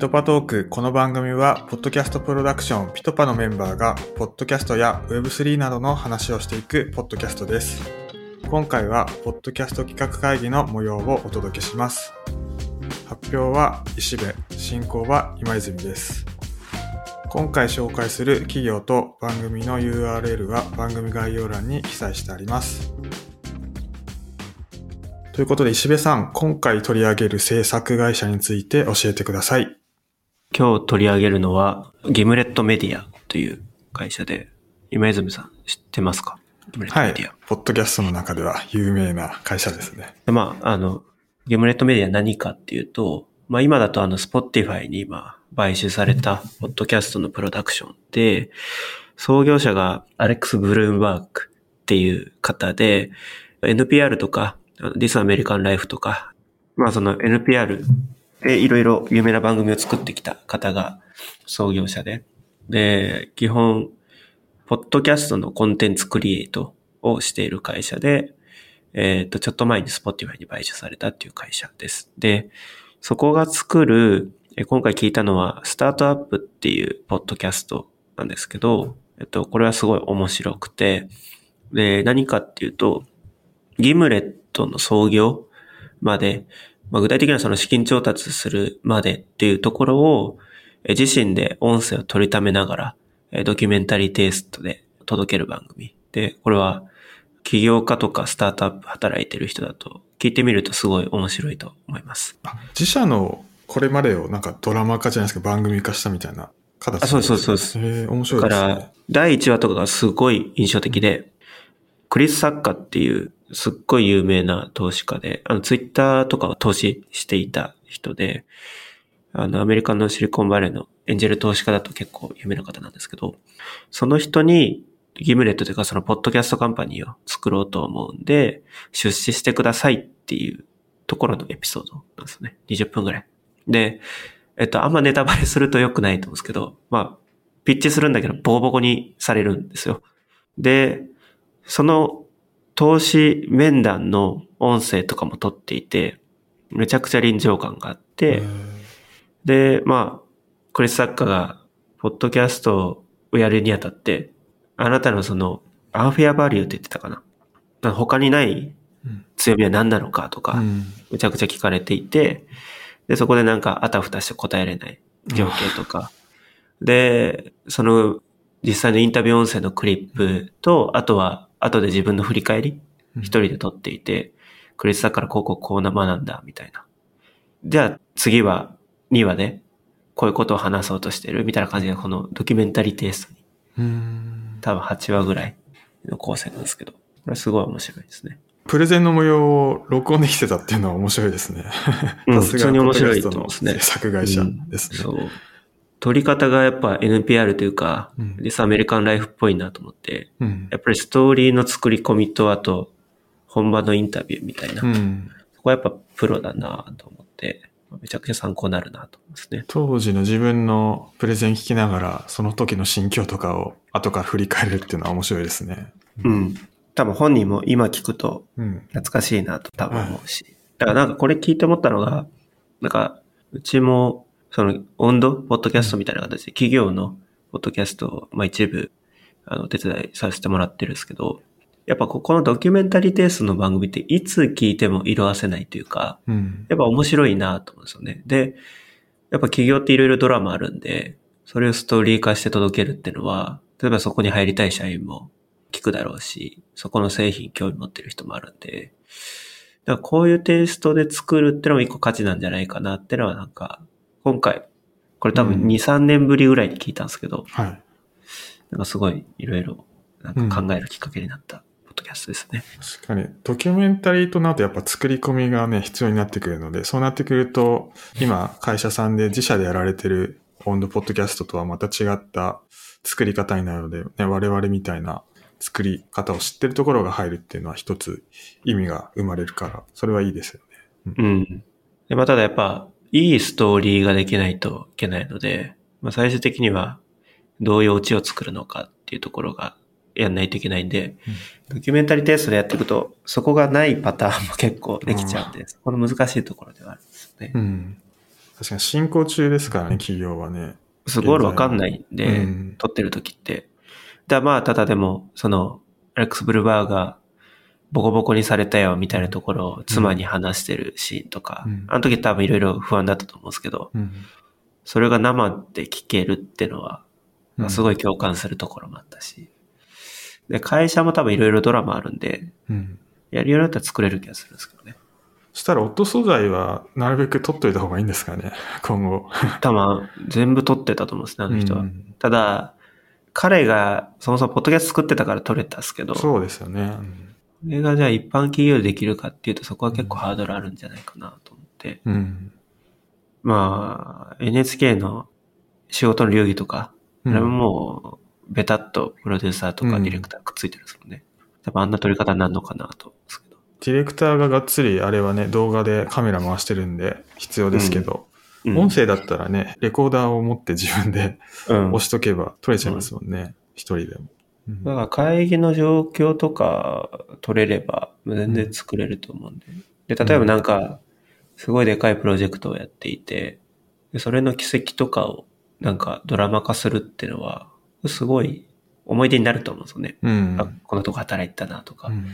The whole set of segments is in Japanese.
トパトーク。この番組は、ポッドキャストプロダクションピトパのメンバーが、ポッドキャストや Web3 などの話をしていくポッドキャストです。今回は、ポッドキャスト企画会議の模様をお届けします。発表は石部、進行は今泉です。今回紹介する企業と番組の URL は番組概要欄に記載してあります。ということで石部さん、今回取り上げる制作会社について教えてください。今日取り上げるのは、 Gimlet Mediaという会社で、今泉さん知ってますか？ Gimlet、はい、Media。ポッドキャストの中では有名な会社ですね。でまあ、あの、 Gimlet Media何かっていうと、まあ今だとあの、 Spotify に今、買収された、ポッドキャストのプロダクションで、創業者がアレックス・ブルームバーグっていう方で、NPR とか、ディス・アメリカン・ライフとか、まあその NPR でいろいろ有名な番組を作ってきた方が創業者で、で、基本、ポッドキャストのコンテンツクリエイトをしている会社で、えっ、と、ちょっと前に Spotify に買収されたっていう会社です。で、そこが作る、今回聞いたのは、スタートアップっていうポッドキャストなんですけど、えっと、これはすごい面白くて、で、何かっていうと、ギムレットの創業まで、まあ、具体的にはその資金調達するまでっていうところを、え自身で音声を取りためながら、えドキュメンタリーテイストで届ける番組。で、これは起業家とかスタートアップ働いてる人だと聞いてみるとすごい面白いと思います。あ自社のこれまでをなんかドラマ化じゃないですけど番組化したみたいな形あそうですそうですそうえー、面白だかいですね。ら、第1話とかがすごい印象的で、クリス・サッカーっていうすっごい有名な投資家で、あの、ツイッターとかを投資していた人で、あの、アメリカのシリコンバレーのエンジェル投資家だと結構有名な方なんですけど、その人に、ギムレットというかそのポッドキャストカンパニーを作ろうと思うんで、出資してくださいっていうところのエピソードなんですね。20分ぐらい。で、えっと、あんまネタバレすると良くないと思うんですけど、まあ、ピッチするんだけど、ボコボコにされるんですよ。で、その投資面談の音声とかも取っていて、めちゃくちゃ臨場感があって、で、まあ、クリス・サッカーが、ポッドキャストをやるにあたって、あなたのその、アンフェアバリューって言ってたかな？他にないうん強みは何なのかとか、うん。めちゃくちゃ聞かれていて、で、そこでなんかあたふたして答えれない情景とか、で、その実際のインタビュー音声のクリップと、あとは後で自分の振り返り、うん一人で撮っていて、クリスだからこうこうこうな学んだ、みたいな。じゃあ次は2話でこういうことを話そうとしてる、みたいな感じでこのドキュメンタリーテイストにうん多分8話ぐらいの構成なんですけど、これすごい面白いですね。プレゼンの模様を録音できてたっていうのは面白いですね。うん さすがに面白いと思いますね制作会社ですね。そう。撮り方がやっぱ NPR というか、うんディスアメリカンライフっぽいなと思って、うんやっぱりストーリーの作り込みと、あと、本場のインタビューみたいな、うんそこはやっぱプロだなと思って、めちゃくちゃ参考になるなと思いますね。当時の自分のプレゼン聞きながら、その時の心境とかを後から振り返るっていうのは面白いですね。うん。多分本人も今聞くとうん。懐かしいなと多分思うし。だからなんかこれ聞いて思ったのが、なんか、うちも、その、温度ポッドキャストみたいな形で、企業のポッドキャストを、まあ一部、あの、お手伝いさせてもらってるんですけど、やっぱここのドキュメンタリーテイストの番組っていつ聞いても色褪せないというか、うん。やっぱ面白いなと思うんですよね。で、やっぱ企業っていろいろドラマあるんで、それをストーリー化して届けるっていうのは、例えばそこに入りたい社員も聞くだろうし、そこの製品興味持ってる人もあるんで、だからこういうテイストで作るってのも一個価値なんじゃないかなってのはなんか、今回、これ多分うん2、3年ぶりぐらいに聞いたんですけど、はい。なんかすごいいろいろなんか考えるきっかけになったポッドキャストですね。確かに、ドキュメンタリーとなるとやっぱ作り込みがね、必要になってくるので、そうなってくると、今、会社さんで自社でやられてる温度ポッドキャストとはまた違った作り方になるので、ね、我々みたいな作り方を知ってるところが入るっていうのは一つ意味が生まれるから、それはいいですよね。うん。で、まあ、ただやっぱ、いいストーリーができないといけないので、まあ、最終的には、どういうオチを作るのかっていうところがやんないといけないんで、ドキュメンタリーテイストでやっていくと、そこがないパターンも結構できちゃうんで、そこの難しいところではあるんですよね。うん。確かに進行中ですからね、企業はね。すごいわかんないんで、うん撮ってる時って。だまあ、ただでも、その、アレックス・ブルバーが、ボコボコにされたよ、みたいなところを妻に話してるシーンとか、うんあの時多分いろいろ不安だったと思うんですけど、うん。それが生で聞けるっていうのは、うんすごい共感するところもあったし。で、会社も多分いろいろドラマあるんで、うん。やるようになったら作れる気がするんですけどね。そしたら、音素材はなるべく取っといた方がいいんですかね、今後。多分、全部撮ってたと思うんですね、あの人は。うんただ、彼がそもそもポッドキャスト作ってたから撮れたんですけど、そうですよね。うんこれがじゃあ一般企業でできるかっていうとそこは結構ハードルあるんじゃないかなと思って。うん。まあ、NHK の仕事の流儀とか、うんあれももう、ベタっとプロデューサーとかディレクターくっついてるんですもんね。多分あんな撮り方になるのかなと思うんですけど。ディレクターががっつり、あれはね、動画でカメラ回してるんで必要ですけど、うん音声だったらね、レコーダーを持って自分でうん。押しとけば撮れちゃいますもんね、一人でも。うんだから会議の状況とか取れれば全然作れると思うんで。で、例えばなんか、すごいでかいプロジェクトをやっていて、でそれの奇跡とかをなんかドラマ化するっていうのは、すごい思い出になると思うんですよね。うん。あこのとこ働いてたなとか。うん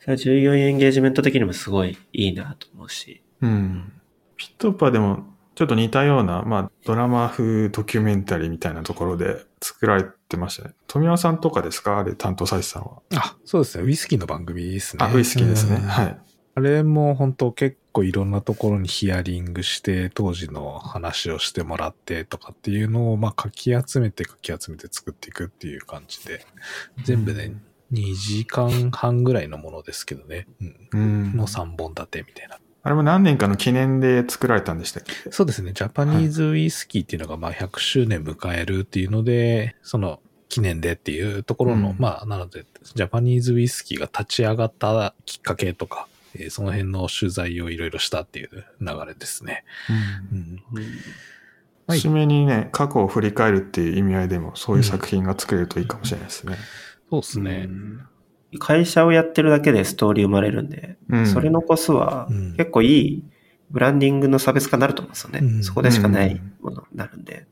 それは従業員エンゲージメント的にもすごいいいなと思うし。うん。ピットパでも、ちょっと似たような、まあ、ドラマ風ドキュメンタリーみたいなところで作られてましたね。富山さんとかですか？あれ担当されてたのは。あ、そうですね。ウイスキーの番組ですね。あ、ウイスキーですね。うんはい。あれも本当結構いろんなところにヒアリングして、当時の話をしてもらってとかっていうのを、まあ、かき集めてかき集めて作っていくっていう感じで、全部で2時間半ぐらいのものですけどね。うん。うん。の3本立てみたいな。あれも何年かの記念で作られたんでしたっけ？そうですね。ジャパニーズウイスキーっていうのがまあ100周年迎えるっていうので、その記念でっていうところの、うんまあなので、ジャパニーズウイスキーが立ち上がったきっかけとか、えーその辺の取材をいろいろしたっていう流れですね。うん。はい締めにね、過去を振り返るっていう意味合いでも、そういう作品が作れるといいかもしれないですね。そうですね。会社をやってるだけでストーリー生まれるんで、うん。それ残すはうん。結構いいブランディングの差別化になると思うんですよね。うん。そこでしかないものになるんで。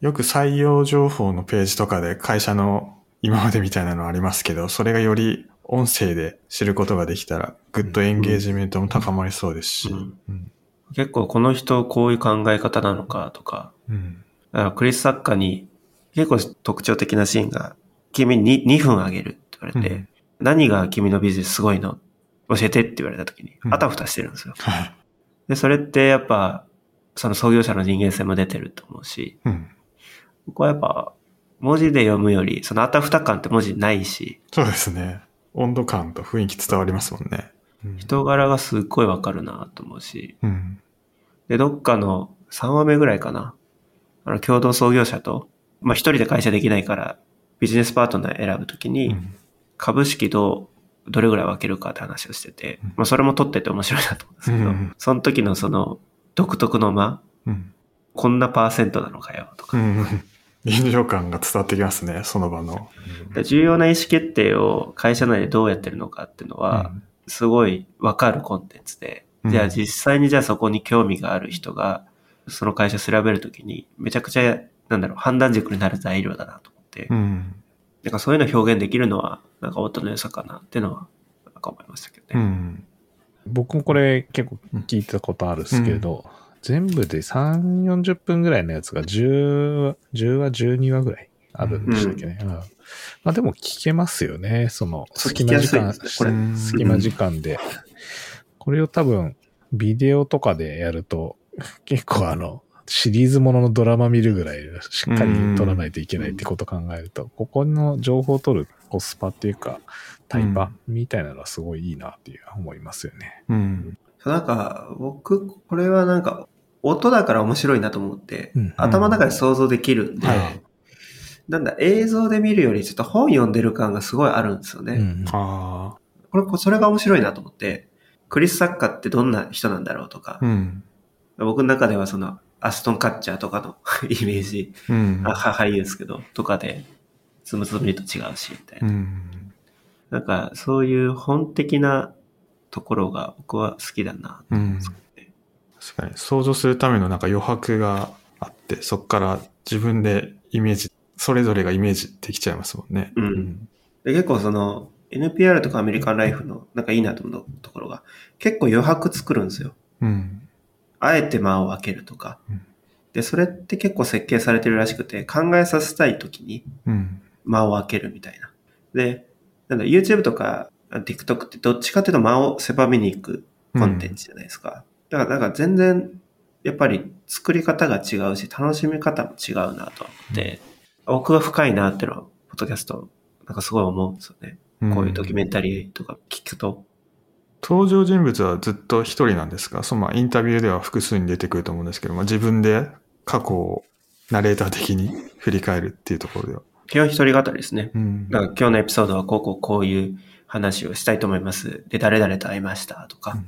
よく採用情報のページとかで会社の今までみたいなのありますけど、それがより音声で知ることができたら、グッドエンゲージメントも高まりそうですし。うん。うん。結構この人こういう考え方なのかとか、うん。だからクリス・サッカーに結構特徴的なシーンが、君に 2, 分あげるって言われて、うん何が君のビジネスすごいの教えてって言われた時にう、んあたふたしてるんですよ。はい。で、それってやっぱ、その創業者の人間性も出てると思うし、うん。僕はやっぱ、文字で読むより、そのあたふた感って文字ないし、そうですね。温度感と雰囲気伝わりますもんね。うん人柄がすっごいわかるなと思うし、うん。で、どっかの3話目ぐらいかな。あの、共同創業者と、まあ一人で会社できないから、ビジネスパートナー選ぶときに、うん株式どう、どれぐらい分けるかって話をしてて、まあそれも取ってて面白いなと思うんですけど、うんその時のその、独特の間、うん。こんなパーセントなのかよ、とか。うん。臨場感が伝わってきますね、その場の。で重要な意思決定を会社内でどうやってるのかっていうのは、うんすごい分かるコンテンツで、うんじゃあ実際にじゃあそこに興味がある人が、その会社調べるときに、めちゃくちゃ、なんだろう、判断軸になる材料だなと思って、うん。なんかそういうのを表現できるのは、なんか音の良さかなっていうのは、なんか思いましたけどうね。ん。僕もこれ結構聞いたことあるんですけど、全部で3、40分ぐらいのやつが10、10話、12話ぐらいあるんでしたっけね。うんまあでも聞けますよね。その隙間時間、ね隙間時間で。これを多分ビデオとかでやると 結構あの、シリーズもののドラマ見るぐらいしっかり撮らないといけないってことを考えると、ここの情報を取るコスパっていうか、タイパみたいなのはすごいいいなっていう思いますよね。うん。そうなんか、僕、これはなんか、音だから面白いなと思って、うん頭の中で想像できるんで、はいなんだ、映像で見るよりちょっと本読んでる感がすごいあるんですよね。うんああ。これ、それが面白いなと思って、クリス・サッカーってどんな人なんだろうとか、うん。僕の中ではその、アストン・カッチャーとかの イメージ、うん。俳優ですけど、とかで、つむつむりと違うし、みたいな。うん。なんか、そういう本的なところが僕は好きだなうんですよね。かに想像するためのなんか余白があって、そこから自分でイメージ、それぞれがイメージできちゃいますもんね。うんで結構その NPR とかアメリカンライフのなんかいいなと思うところが結構余白作るんですよ。うん。あえて間を空けるとかうん。で、それって結構設計されてるらしくて考えさせたい時にうん。間を空けるみたいな。で、なんだ、YouTube とか TikTok ってどっちかっていうと間を狭めに行くコンテンツじゃないですか。だから、なんか全然、やっぱり作り方が違うし、楽しみ方も違うなと思って、奥が深いなっていうのは、ポッドキャスト、なんかすごい思うんですよね。こういうドキュメンタリーとか聞くと。登場人物はずっと一人なんですか？そのまあインタビューでは複数に出てくると思うんですけど、まあ、自分で過去をナレーター的に 振り返るっていうところでは。基本一人語りですね。うんだから今日のエピソードはこうこうこういう話をしたいと思います。で、誰々と会いましたとか。うん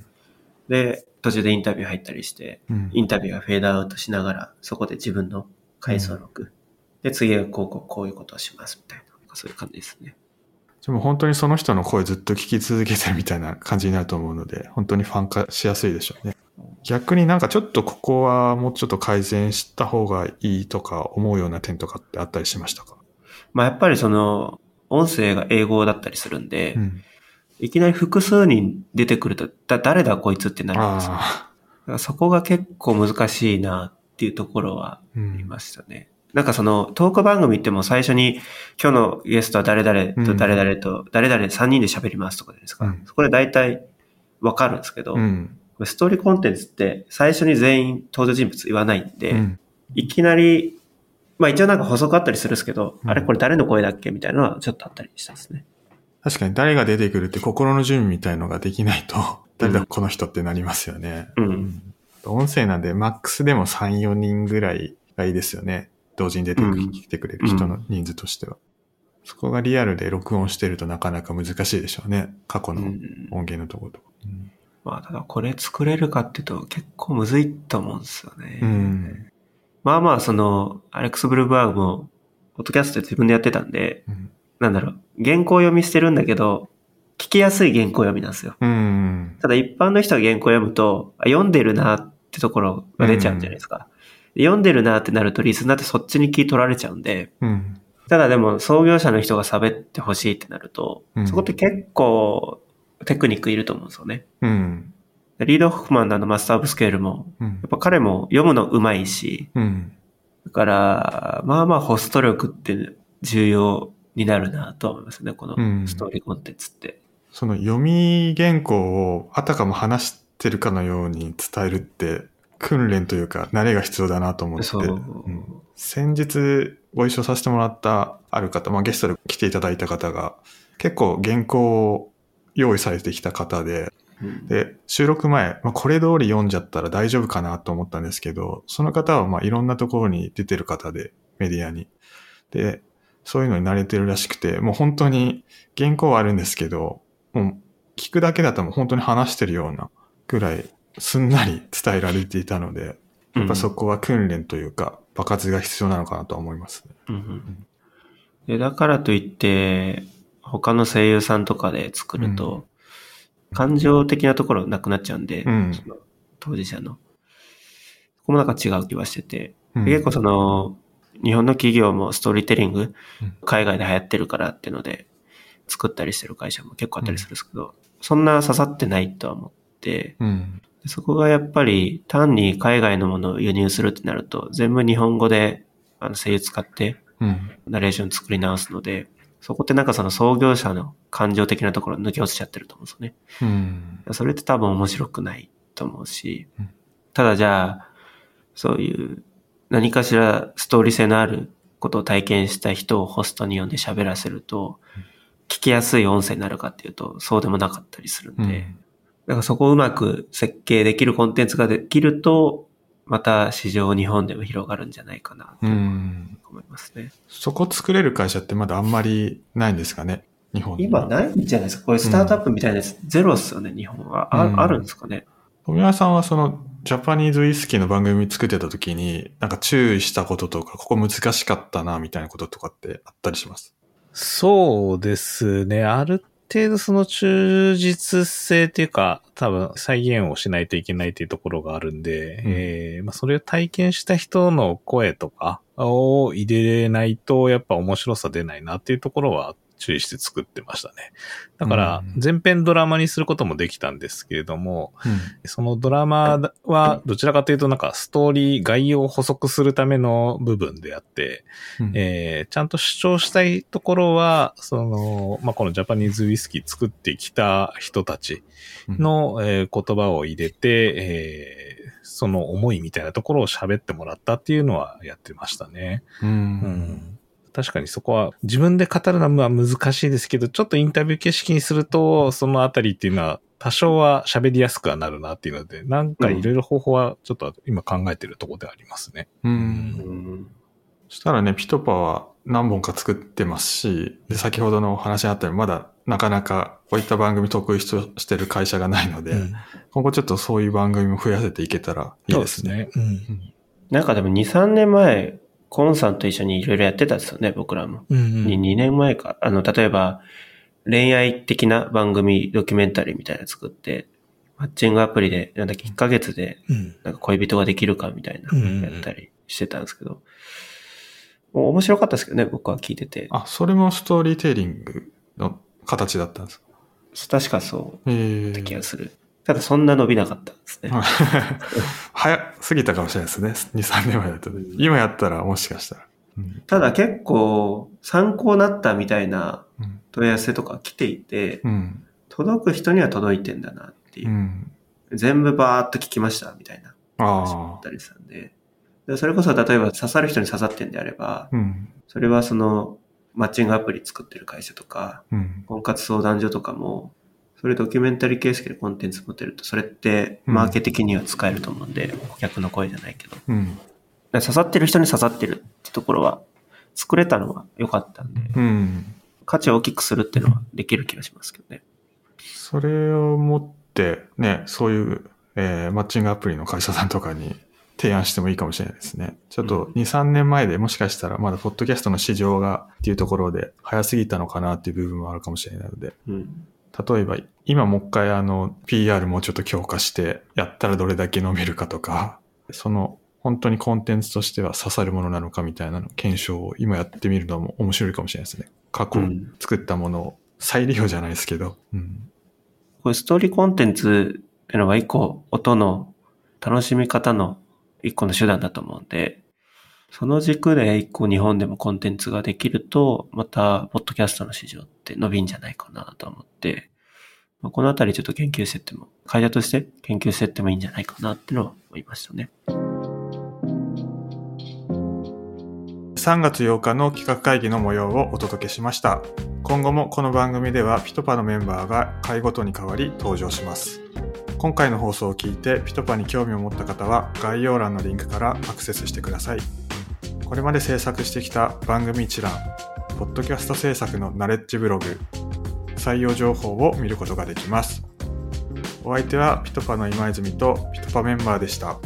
で、途中でインタビュー入ったりして、うんインタビューがフェードアウトしながら、そこで自分の回想録。で、次はこうこうこういうことをしますみたいな。そういう感じですね。でも本当にその人の声ずっと聞き続けてるみたいな感じになると思うので、本当にファン化しやすいでしょうね。逆になんかちょっとここはもうちょっと改善した方がいいとか思うような点とかってあったりしましたか？まあやっぱりその、音声が英語だったりするんで、うん。いきなり複数人出てくると、だ、誰だこいつってなるんですよ。そこが結構難しいなっていうところはあ。りましたね。なんかそのトーク番組ってもう最初に今日のゲストは誰々と誰々と誰々3人で喋りますとかですか。うんそこで大体わかるんですけど、うん。ストーリーコンテンツって最初に全員登場人物言わないんで、うん。いきなり、まあ一応なんか補足あったりするんですけど、うんあれこれ誰の声だっけみたいなのはちょっとあったりしたんですね。確かに誰が出てくるって心の準備みたいのができないと、誰だこの人ってなりますよね。うん。音声なんで、マックスでも3、4人ぐらいがいいですよね。同時に出てうんきてくれる人の人数としては。そこがリアルで録音してるとなかなか難しいでしょうね。過去のうん音源のところとか。まあただこれ作れるかっていうと結構むずいと思うんですよね。うん。まあまあその、アレックス・ブルーバーグも、ポッドキャストで自分でやってたんで、うん。なんだろう、原稿読みしてるんだけど、聞きやすい原稿読みなんですよ。うん。ただ一般の人が原稿読むと、あ読んでるなってところが出ちゃうんじゃないですか。読んでるなってなるとリスナーってそっちに聞い取られちゃうんで、うん。ただでも創業者の人が喋ってほしいってなると、うんそこって結構テクニックいると思うんですよね。うん。リード・ホフマンのあのマスター・オブ・スケールも、うんやっぱ彼も読むの上手いし、うん。だから、まあまあホスト力って重要になるなとは思いますね、このうんストーリーコンテンツって。その読み原稿をあたかも話してるかのように伝えるって、訓練というか慣れが必要だなと思って。そう。ん先日ご一緒させてもらったある方、まあ、ゲストで来ていただいた方が結構原稿を用意されてきた方で、うんで、収録前、まあ、これ通り読んじゃったら大丈夫かなと思ったんですけど、その方はまあいろんなところに出てる方で、メディアに。で、そういうのに慣れてるらしくて、もう本当に原稿はあるんですけど、もう聞くだけだともう本当に話してるようなぐらいすんなり伝えられていたので、やっぱそこは訓練というか、爆発が必要なのかなとは思いますね。うんうん。でだからといって、他の声優さんとかで作ると、感情的なところなくなっちゃうんで、うん。その当事者の。そこもなんか違う気はしてて、うん。結構その、日本の企業もストーリーテリングうん、海外で流行ってるからっていうので、作ったりしてる会社も結構あったりするんですけど、そんな刺さってないとは思って、うん。でそこがやっぱり単に海外のものを輸入するってなると、全部日本語であの声優使ってうん。ナレーション作り直すので、そこってなんかその創業者の感情的なところ抜け落ちちゃってると思うんですよね。うん。それって多分面白くないと思うしうん、ただじゃあ、そういう何かしらストーリー性のあることを体験した人をホストに呼んで喋らせると、聞きやすい音声になるかっていうと、そうでもなかったりするんで、うんだからそこをうまく設計できるコンテンツができると、また市場日本でも広がるんじゃないかなとうん。思いますね。そこ作れる会社ってまだあんまりないんですかね？日本に今ないんじゃないですか？こういうスタートアップみたいなやつ、ゼロっすよね、日本は。あ,、うんあるんですかね？富山さんはそのジャパニーズウイスキーの番組作ってた時に、なんか注意したこととか、ここ難しかったな、みたいなこととかってあったりします？そうですね。ある程度その忠実性っていうか、多分再現をしないといけないっていうところがあるんで、うん。えーまあ、それを体験した人の声とかを入れないと、やっぱ面白さ出ないなっていうところは注意して作ってましたね。だからうん、全編ドラマにすることもできたんですけれども、うん。そのドラマはどちらかというとなんかストーリー、概要を補足するための部分であって、うん。えーちゃんと主張したいところは、その、まあ、このジャパニーズウイスキー作ってきた人たちの、えー言葉を入れて、えーその思いみたいなところを喋ってもらったっていうのはやってましたね。うん。うん確かにそこは自分で語るのは難しいですけど、ちょっとインタビュー形式にすると、そのあたりっていうのは多少は喋りやすくはなるなっていうので、なんかいろいろ方法はちょっと今考えてるところでありますね。ううんん。そしたらね、ピトパは何本か作ってますし、で先ほどのお話にあったように、まだなかなかこういった番組得意としてる会社がないので、うん今後ちょっとそういう番組も増やせていけたらいいですね。そうですね。なんかでも2、3年前、コンさんと一緒にいろいろやってたんですよね、僕らも。うん。うんに2年前か。あの、例えば、恋愛的な番組、ドキュメンタリーみたいなの作って、マッチングアプリで、なんだっけ、1ヶ月で、うん。なんか恋人ができるかみたいなやったりしてたんですけど、もう面白かったですけどね、僕は聞いてて。あ、それもストーリーテリングの形だったんですか？確かそうった気ーがする。ただそんな伸びなかったんですね。早すぎたかもしれないですね。2、3年前だと。今やったらもしかしたら。うんただ結構参考になったみたいなうん問い合わせとか来ていて、うん。届く人には届いてんだなっていうう。ん。全部バーっと聞きましたみたいな話。ったりしたんで。でそれこそ例えば刺さる人に刺さってんであれば、うん。それはそのマッチングアプリ作ってる会社とか、うん。婚活相談所とかも、それドキュメンタリー形式でコンテンツ持ってると、それってうんマーケ的には使えると思うんで、顧客の声じゃないけど。うん。ら刺さってる人に刺さってるってところは、作れたのは良かったんで、うん。価値を大きくするっていうのはできる気がしますけどね。それを持って、ね、そういう、えーマッチングアプリの会社さんとかに提案してもいいかもしれないですね。ちょっとうん2、3年前でもしかしたらまだポッドキャストの市場がっていうところで早すぎたのかなっていう部分もあるかもしれないので、うん。例えば今もう一回あの PR もうちょっと強化してやったらどれだけ伸びるかとか、その本当にコンテンツとしては刺さるものなのかみたいなの検証を今やってみるのも面白いかもしれないですね。過去うん作ったものを再利用じゃないですけど、うん。これストーリーコンテンツっていうのは一個音の楽しみ方の一個の手段だと思うんで、その軸で一個日本でもコンテンツができると、また、ポッドキャストの市場って伸びんじゃないかなと思って、まあこのあたりちょっと研究してっても、会社として研究してってもいいんじゃないかなってのは思いましたね。3月8日の企画会議の模様をお届けしました。今後もこの番組ではピトパのメンバーが回ごとに変わり登場します。今回の放送を聞いてピトパに興味を持った方は概要欄のリンクからアクセスしてください。これまで制作してきた番組一覧、ポッドキャスト制作のナレッジブログ、採用情報を見ることができます。お相手はピトパの今泉とピトパメンバーでした。